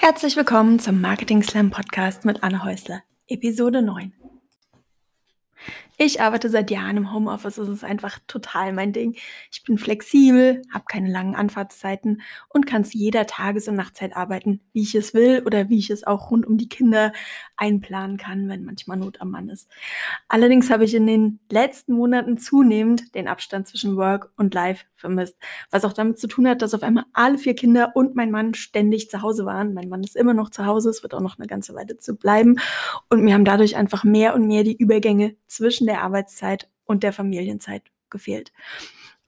Herzlich willkommen zum Marketing Slam Podcast mit Anne Häusler, Episode 9. Ich arbeite seit Jahren im Homeoffice. Das ist einfach total mein Ding. Ich bin flexibel, habe keine langen Anfahrtszeiten und kann zu jeder Tages- und Nachtzeit arbeiten, wie ich es will oder wie ich es auch rund um die Kinder einplanen kann, wenn manchmal Not am Mann ist. Allerdings habe ich in den letzten Monaten zunehmend den Abstand zwischen Work und Life vermisst, was auch damit zu tun hat, dass auf einmal alle vier Kinder und mein Mann ständig zu Hause waren. Mein Mann ist immer noch zu Hause, es wird auch noch eine ganze Weile zu bleiben und mir haben dadurch einfach mehr und mehr die Übergänge zwischen der Arbeitszeit und der Familienzeit gefehlt.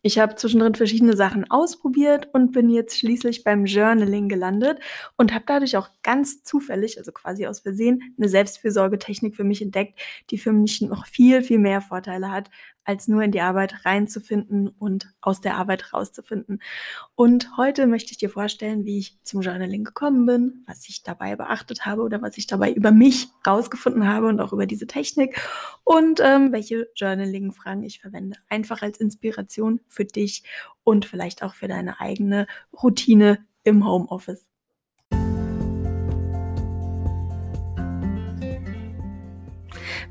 Ich habe zwischendrin verschiedene Sachen ausprobiert und bin jetzt schließlich beim Journaling gelandet und habe dadurch auch ganz zufällig, also quasi aus Versehen, eine Selbstfürsorgetechnik für mich entdeckt, die für mich noch viel, viel mehr Vorteile hat, als nur in die Arbeit reinzufinden und aus der Arbeit rauszufinden. Und heute möchte ich dir vorstellen, wie ich zum Journaling gekommen bin, was ich dabei beachtet habe oder was ich dabei über mich rausgefunden habe und auch über diese Technik und ähm, welche Journaling-Fragen ich verwende. Einfach als Inspiration für dich und vielleicht auch für deine eigene Routine im Homeoffice.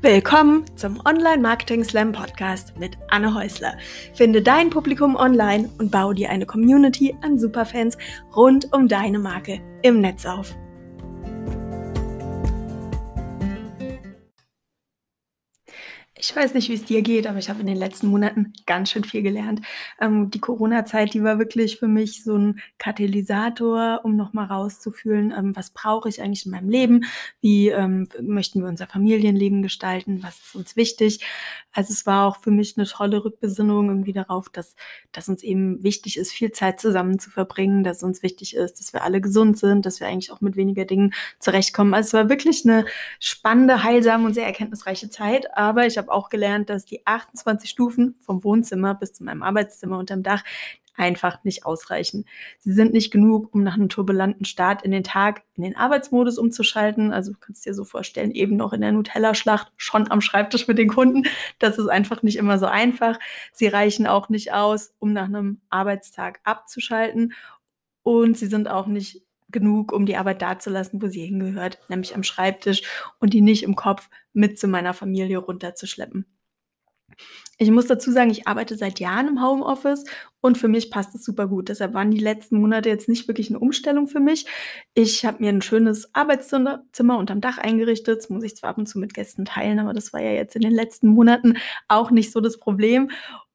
Willkommen zum Online Marketing Slam Podcast mit Anne Häusler. Finde dein Publikum online und baue dir eine Community an Superfans rund um deine Marke im Netz auf. Ich weiß nicht, wie es dir geht, aber ich habe in den letzten Monaten ganz schön viel gelernt. Ähm, die Corona-Zeit, die war wirklich für mich so ein Katalysator, um nochmal rauszufühlen, ähm, was brauche ich eigentlich in meinem Leben, wie ähm, möchten wir unser Familienleben gestalten, was ist uns wichtig. Also es war auch für mich eine tolle Rückbesinnung irgendwie darauf, dass, dass uns eben wichtig ist, viel Zeit zusammen zu verbringen, dass uns wichtig ist, dass wir alle gesund sind, dass wir eigentlich auch mit weniger Dingen zurechtkommen. Also es war wirklich eine spannende, heilsame und sehr erkenntnisreiche Zeit, aber ich habe habe auch gelernt, dass die 28 Stufen vom Wohnzimmer bis zu meinem Arbeitszimmer unterm Dach einfach nicht ausreichen. Sie sind nicht genug, um nach einem turbulenten Start in den Tag in den Arbeitsmodus umzuschalten. Also du kannst dir so vorstellen, eben noch in der Nutella-Schlacht schon am Schreibtisch mit den Kunden. Das ist einfach nicht immer so einfach. Sie reichen auch nicht aus, um nach einem Arbeitstag abzuschalten. Und sie sind auch nicht genug, um die Arbeit dazulassen, wo sie hingehört, nämlich am Schreibtisch und die nicht im Kopf mit zu meiner Familie runterzuschleppen. Ich muss dazu sagen, ich arbeite seit Jahren im Homeoffice und für mich passt es super gut. Deshalb waren die letzten Monate jetzt nicht wirklich eine Umstellung für mich. Ich habe mir ein schönes Arbeitszimmer unterm Dach eingerichtet. Das muss ich zwar ab und zu mit Gästen teilen, aber das war ja jetzt in den letzten Monaten auch nicht so das Problem.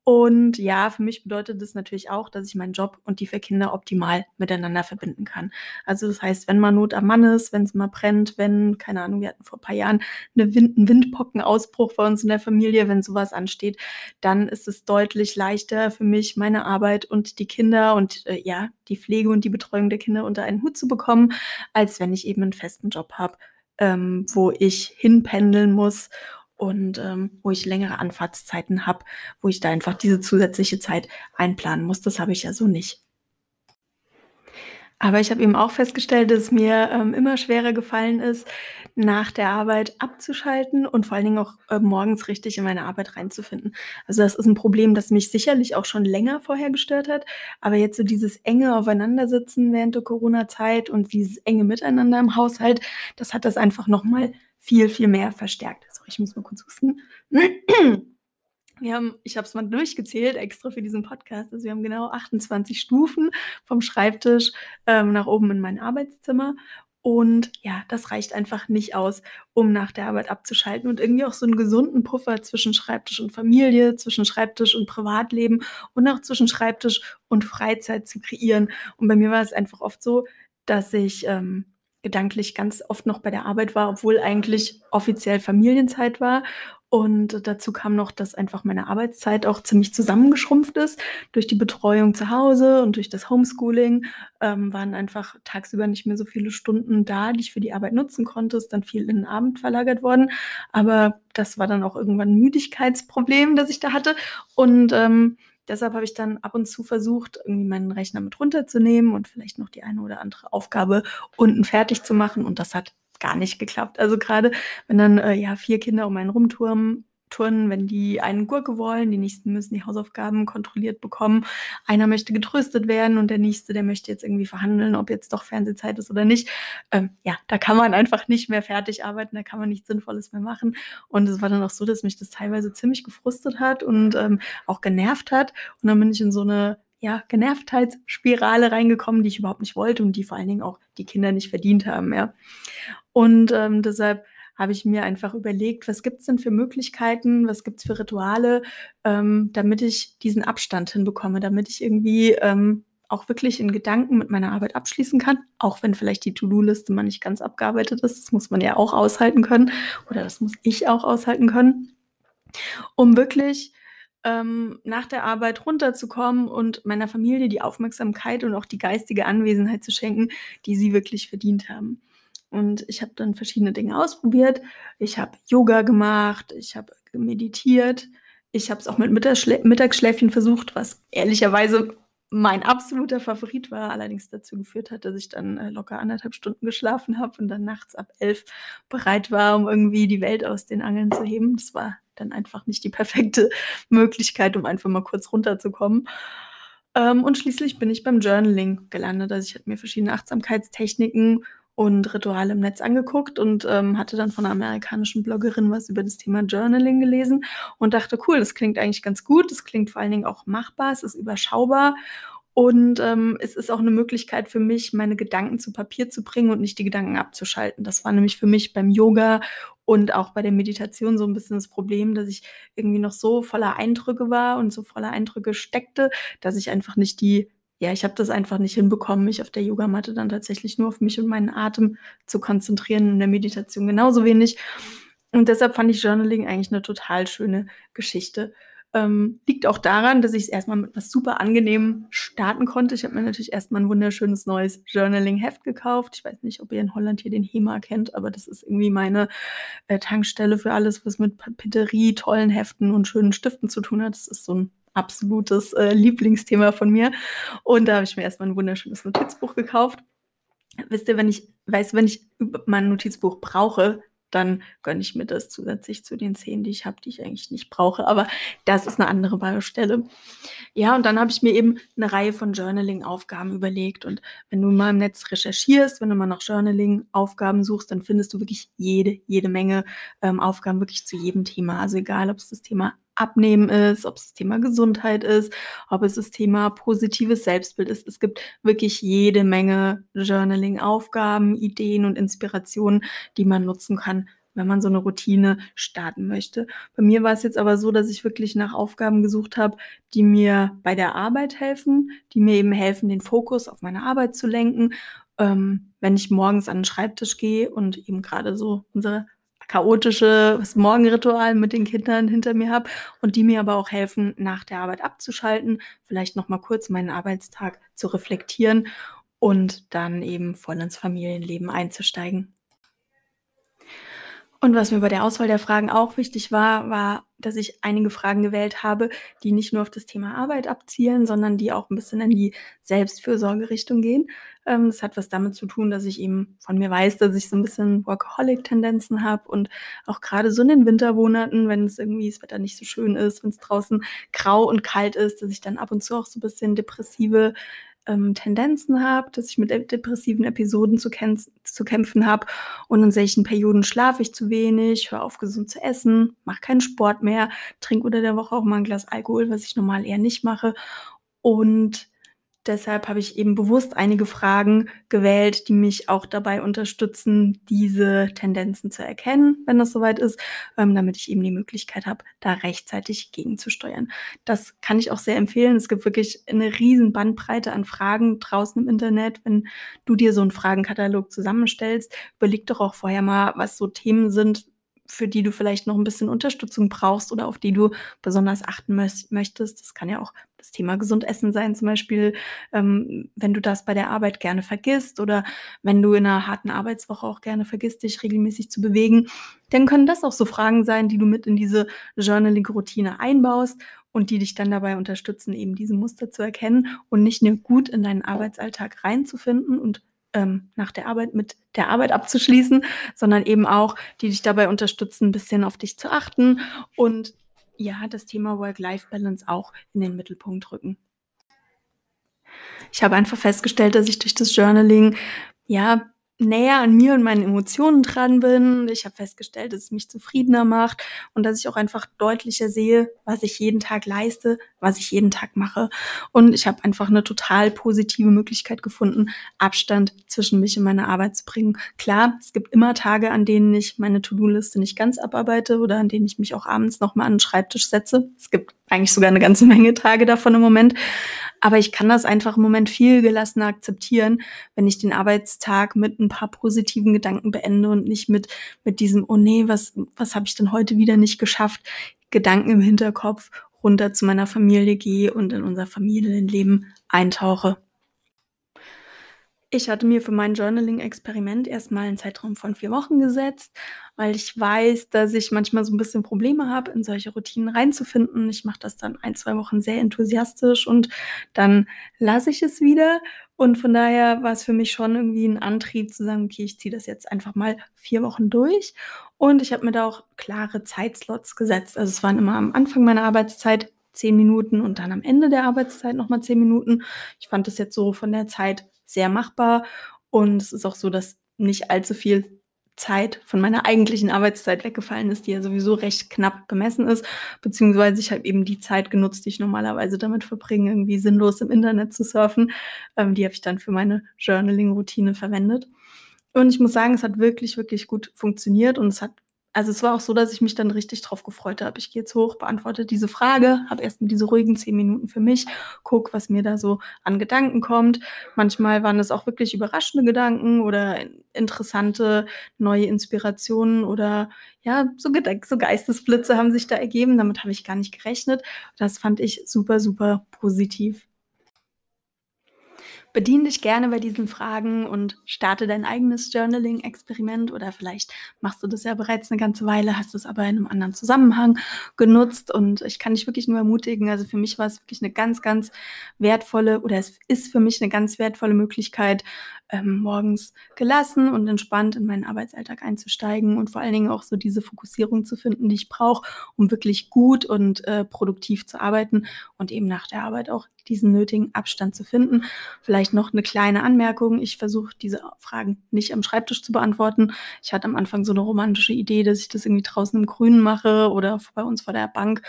Und ja, für mich bedeutet das natürlich auch, dass ich meinen Job und die vier Kinder optimal miteinander verbinden kann. Also das heißt, wenn mal Not am Mann ist, wenn es mal brennt, wenn, keine Ahnung, wir hatten vor ein paar Jahren eine Wind, einen Windpockenausbruch bei uns in der Familie, wenn sowas ansteht, dann ist es deutlich leichter für mich, meine Arbeit und die Kinder und äh, ja, die Pflege und die Betreuung der Kinder unter einen Hut zu bekommen, als wenn ich eben einen festen Job habe, ähm, wo ich hinpendeln muss und ähm, wo ich längere Anfahrtszeiten habe, wo ich da einfach diese zusätzliche Zeit einplanen muss. Das habe ich ja so nicht. Aber ich habe eben auch festgestellt, dass es mir ähm, immer schwerer gefallen ist, nach der Arbeit abzuschalten und vor allen Dingen auch äh, morgens richtig in meine Arbeit reinzufinden. Also das ist ein Problem, das mich sicherlich auch schon länger vorher gestört hat. Aber jetzt so dieses enge Aufeinandersitzen während der Corona-Zeit und dieses enge Miteinander im Haushalt, das hat das einfach nochmal viel, viel mehr verstärkt. Sorry, ich muss mal kurz husten. Wir haben, ich habe es mal durchgezählt, extra für diesen Podcast. Also wir haben genau 28 Stufen vom Schreibtisch ähm, nach oben in mein Arbeitszimmer. Und ja, das reicht einfach nicht aus, um nach der Arbeit abzuschalten und irgendwie auch so einen gesunden Puffer zwischen Schreibtisch und Familie, zwischen Schreibtisch und Privatleben und auch zwischen Schreibtisch und Freizeit zu kreieren. Und bei mir war es einfach oft so, dass ich ähm, gedanklich ganz oft noch bei der Arbeit war, obwohl eigentlich offiziell Familienzeit war. Und dazu kam noch, dass einfach meine Arbeitszeit auch ziemlich zusammengeschrumpft ist. Durch die Betreuung zu Hause und durch das Homeschooling ähm, waren einfach tagsüber nicht mehr so viele Stunden da, die ich für die Arbeit nutzen konnte. Ist dann viel in den Abend verlagert worden. Aber das war dann auch irgendwann ein Müdigkeitsproblem, das ich da hatte. Und ähm, Deshalb habe ich dann ab und zu versucht, irgendwie meinen Rechner mit runterzunehmen und vielleicht noch die eine oder andere Aufgabe unten fertig zu machen. Und das hat gar nicht geklappt. Also gerade wenn dann äh, ja vier Kinder um einen rumturnen, Nocturnen, wenn die einen Gurke wollen, die nächsten müssen die Hausaufgaben kontrolliert bekommen. Einer möchte getröstet werden und der nächste, der möchte jetzt irgendwie verhandeln, ob jetzt doch Fernsehzeit ist oder nicht. Ähm, ja, da kann man einfach nicht mehr fertig arbeiten, da kann man nichts Sinnvolles mehr machen. Und es war dann auch so, dass mich das teilweise ziemlich gefrustet hat und ähm, auch genervt hat. Und dann bin ich in so eine ja, Genervtheitsspirale reingekommen, die ich überhaupt nicht wollte und die vor allen Dingen auch die Kinder nicht verdient haben, ja. Und ähm, deshalb habe ich mir einfach überlegt, was gibt es denn für Möglichkeiten, was gibt es für Rituale, ähm, damit ich diesen Abstand hinbekomme, damit ich irgendwie ähm, auch wirklich in Gedanken mit meiner Arbeit abschließen kann, auch wenn vielleicht die To-Do-Liste mal nicht ganz abgearbeitet ist. Das muss man ja auch aushalten können oder das muss ich auch aushalten können, um wirklich ähm, nach der Arbeit runterzukommen und meiner Familie die Aufmerksamkeit und auch die geistige Anwesenheit zu schenken, die sie wirklich verdient haben. Und ich habe dann verschiedene Dinge ausprobiert. Ich habe Yoga gemacht, ich habe meditiert, ich habe es auch mit Mittagsschlä Mittagsschläfchen versucht, was ehrlicherweise mein absoluter Favorit war, allerdings dazu geführt hat, dass ich dann äh, locker anderthalb Stunden geschlafen habe und dann nachts ab elf bereit war, um irgendwie die Welt aus den Angeln zu heben. Das war dann einfach nicht die perfekte Möglichkeit, um einfach mal kurz runterzukommen. Ähm, und schließlich bin ich beim Journaling gelandet. Also ich hatte mir verschiedene Achtsamkeitstechniken und Rituale im Netz angeguckt und ähm, hatte dann von einer amerikanischen Bloggerin was über das Thema Journaling gelesen und dachte, cool, das klingt eigentlich ganz gut, das klingt vor allen Dingen auch machbar, es ist überschaubar und ähm, es ist auch eine Möglichkeit für mich, meine Gedanken zu Papier zu bringen und nicht die Gedanken abzuschalten. Das war nämlich für mich beim Yoga und auch bei der Meditation so ein bisschen das Problem, dass ich irgendwie noch so voller Eindrücke war und so voller Eindrücke steckte, dass ich einfach nicht die ja, ich habe das einfach nicht hinbekommen, mich auf der Yogamatte dann tatsächlich nur auf mich und meinen Atem zu konzentrieren, in der Meditation genauso wenig. Und deshalb fand ich Journaling eigentlich eine total schöne Geschichte. Ähm, liegt auch daran, dass ich es erstmal mit was super angenehm starten konnte. Ich habe mir natürlich erstmal ein wunderschönes neues Journaling-Heft gekauft. Ich weiß nicht, ob ihr in Holland hier den HEMA kennt, aber das ist irgendwie meine äh, Tankstelle für alles, was mit Papeterie, tollen Heften und schönen Stiften zu tun hat. Das ist so ein absolutes äh, Lieblingsthema von mir. Und da habe ich mir erstmal ein wunderschönes Notizbuch gekauft. Wisst ihr, wenn ich weiß, wenn ich mein Notizbuch brauche, dann gönne ich mir das zusätzlich zu den zehn, die ich habe, die ich eigentlich nicht brauche. Aber das ist eine andere Baustelle. Ja, und dann habe ich mir eben eine Reihe von Journaling-Aufgaben überlegt. Und wenn du mal im Netz recherchierst, wenn du mal nach Journaling-Aufgaben suchst, dann findest du wirklich jede, jede Menge ähm, Aufgaben wirklich zu jedem Thema. Also egal, ob es das Thema Abnehmen ist, ob es das Thema Gesundheit ist, ob es das Thema positives Selbstbild ist. Es gibt wirklich jede Menge Journaling-Aufgaben, Ideen und Inspirationen, die man nutzen kann, wenn man so eine Routine starten möchte. Bei mir war es jetzt aber so, dass ich wirklich nach Aufgaben gesucht habe, die mir bei der Arbeit helfen, die mir eben helfen, den Fokus auf meine Arbeit zu lenken. Ähm, wenn ich morgens an den Schreibtisch gehe und eben gerade so unsere chaotische Morgenritual mit den Kindern hinter mir habe und die mir aber auch helfen, nach der Arbeit abzuschalten, vielleicht noch mal kurz meinen Arbeitstag zu reflektieren und dann eben voll ins Familienleben einzusteigen. Und was mir bei der Auswahl der Fragen auch wichtig war, war, dass ich einige Fragen gewählt habe, die nicht nur auf das Thema Arbeit abzielen, sondern die auch ein bisschen in die Selbstfürsorgerichtung gehen. Ähm, das hat was damit zu tun, dass ich eben von mir weiß, dass ich so ein bisschen Workaholic-Tendenzen habe und auch gerade so in den Wintermonaten, wenn es irgendwie das Wetter nicht so schön ist, wenn es draußen grau und kalt ist, dass ich dann ab und zu auch so ein bisschen depressive ähm, Tendenzen habe, dass ich mit depressiven Episoden zu, zu kämpfen habe. Und in solchen Perioden schlafe ich zu wenig, höre auf, gesund zu essen, mache keinen Sport mehr, trinke unter der Woche auch mal ein Glas Alkohol, was ich normal eher nicht mache. Und Deshalb habe ich eben bewusst einige Fragen gewählt, die mich auch dabei unterstützen, diese Tendenzen zu erkennen, wenn das soweit ist, ähm, damit ich eben die Möglichkeit habe, da rechtzeitig gegenzusteuern. Das kann ich auch sehr empfehlen. Es gibt wirklich eine riesen Bandbreite an Fragen draußen im Internet. Wenn du dir so einen Fragenkatalog zusammenstellst, überleg doch auch vorher mal, was so Themen sind, für die du vielleicht noch ein bisschen Unterstützung brauchst oder auf die du besonders achten möchtest. Das kann ja auch das Thema gesund essen sein, zum Beispiel, ähm, wenn du das bei der Arbeit gerne vergisst oder wenn du in einer harten Arbeitswoche auch gerne vergisst, dich regelmäßig zu bewegen, dann können das auch so Fragen sein, die du mit in diese Journaling-Routine einbaust und die dich dann dabei unterstützen, eben diese Muster zu erkennen und nicht nur gut in deinen Arbeitsalltag reinzufinden und ähm, nach der Arbeit mit der Arbeit abzuschließen, sondern eben auch, die dich dabei unterstützen, ein bisschen auf dich zu achten und ja, das Thema Work-Life-Balance auch in den Mittelpunkt rücken. Ich habe einfach festgestellt, dass ich durch das Journaling ja näher an mir und meinen Emotionen dran bin. Ich habe festgestellt, dass es mich zufriedener macht und dass ich auch einfach deutlicher sehe, was ich jeden Tag leiste, was ich jeden Tag mache. Und ich habe einfach eine total positive Möglichkeit gefunden, Abstand zwischen mich und meiner Arbeit zu bringen. Klar, es gibt immer Tage, an denen ich meine To-Do-Liste nicht ganz abarbeite oder an denen ich mich auch abends nochmal an den Schreibtisch setze. Es gibt eigentlich sogar eine ganze Menge Tage davon im Moment. Aber ich kann das einfach im Moment viel gelassener akzeptieren, wenn ich den Arbeitstag mit ein paar positiven Gedanken beende und nicht mit, mit diesem, oh nee, was, was habe ich denn heute wieder nicht geschafft, Gedanken im Hinterkopf runter zu meiner Familie gehe und in unser Familienleben eintauche. Ich hatte mir für mein Journaling-Experiment erstmal einen Zeitraum von vier Wochen gesetzt, weil ich weiß, dass ich manchmal so ein bisschen Probleme habe, in solche Routinen reinzufinden. Ich mache das dann ein, zwei Wochen sehr enthusiastisch und dann lasse ich es wieder. Und von daher war es für mich schon irgendwie ein Antrieb zu sagen, okay, ich ziehe das jetzt einfach mal vier Wochen durch. Und ich habe mir da auch klare Zeitslots gesetzt. Also es waren immer am Anfang meiner Arbeitszeit zehn Minuten und dann am Ende der Arbeitszeit nochmal zehn Minuten. Ich fand das jetzt so von der Zeit sehr machbar. Und es ist auch so, dass nicht allzu viel Zeit von meiner eigentlichen Arbeitszeit weggefallen ist, die ja sowieso recht knapp bemessen ist, beziehungsweise ich habe eben die Zeit genutzt, die ich normalerweise damit verbringe, irgendwie sinnlos im Internet zu surfen. Ähm, die habe ich dann für meine Journaling-Routine verwendet. Und ich muss sagen, es hat wirklich, wirklich gut funktioniert und es hat also es war auch so, dass ich mich dann richtig drauf gefreut habe. Ich gehe jetzt hoch, beantworte diese Frage, habe erstmal diese ruhigen zehn Minuten für mich, guck, was mir da so an Gedanken kommt. Manchmal waren es auch wirklich überraschende Gedanken oder interessante neue Inspirationen oder ja, so, so Geistesblitze haben sich da ergeben. Damit habe ich gar nicht gerechnet. Das fand ich super, super positiv. Bedien dich gerne bei diesen Fragen und starte dein eigenes Journaling-Experiment oder vielleicht machst du das ja bereits eine ganze Weile, hast es aber in einem anderen Zusammenhang genutzt und ich kann dich wirklich nur ermutigen. Also für mich war es wirklich eine ganz, ganz wertvolle oder es ist für mich eine ganz wertvolle Möglichkeit, ähm, morgens gelassen und entspannt in meinen Arbeitsalltag einzusteigen und vor allen Dingen auch so diese Fokussierung zu finden, die ich brauche, um wirklich gut und äh, produktiv zu arbeiten und eben nach der Arbeit auch diesen nötigen Abstand zu finden. Vielleicht noch eine kleine Anmerkung. Ich versuche diese Fragen nicht am Schreibtisch zu beantworten. Ich hatte am Anfang so eine romantische Idee, dass ich das irgendwie draußen im Grünen mache oder bei uns vor der Bank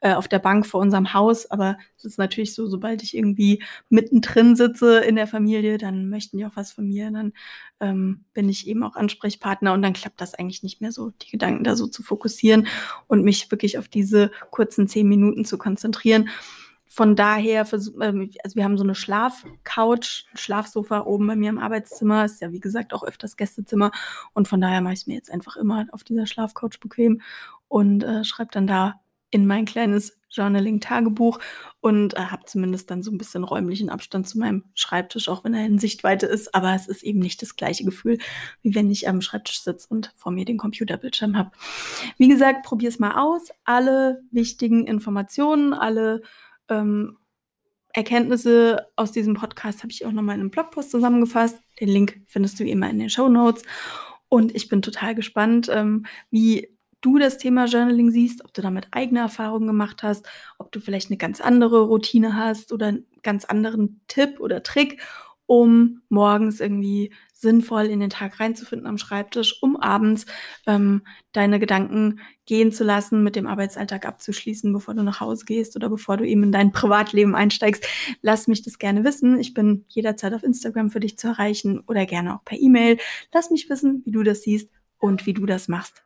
äh, auf der Bank vor unserem Haus. Aber es ist natürlich so, sobald ich irgendwie mittendrin sitze in der Familie, dann möchten die auch was von mir. Dann ähm, bin ich eben auch Ansprechpartner und dann klappt das eigentlich nicht mehr so, die Gedanken da so zu fokussieren und mich wirklich auf diese kurzen zehn Minuten zu konzentrieren. Von daher, ähm, also wir haben so eine Schlafcouch, ein Schlafsofa oben bei mir im Arbeitszimmer. Ist ja, wie gesagt, auch öfters Gästezimmer. Und von daher mache ich es mir jetzt einfach immer auf dieser Schlafcouch bequem und äh, schreibe dann da in mein kleines Journaling-Tagebuch und äh, habe zumindest dann so ein bisschen räumlichen Abstand zu meinem Schreibtisch, auch wenn er in Sichtweite ist. Aber es ist eben nicht das gleiche Gefühl, wie wenn ich am Schreibtisch sitze und vor mir den Computerbildschirm habe. Wie gesagt, probier es mal aus. Alle wichtigen Informationen, alle ähm, Erkenntnisse aus diesem Podcast habe ich auch nochmal in einem Blogpost zusammengefasst. Den Link findest du immer in den Show Notes. Und ich bin total gespannt, ähm, wie du das Thema Journaling siehst, ob du damit eigene Erfahrungen gemacht hast, ob du vielleicht eine ganz andere Routine hast oder einen ganz anderen Tipp oder Trick, um morgens irgendwie sinnvoll in den Tag reinzufinden am Schreibtisch, um abends ähm, deine Gedanken gehen zu lassen, mit dem Arbeitsalltag abzuschließen, bevor du nach Hause gehst oder bevor du eben in dein Privatleben einsteigst. Lass mich das gerne wissen. Ich bin jederzeit auf Instagram für dich zu erreichen oder gerne auch per E-Mail. Lass mich wissen, wie du das siehst und wie du das machst.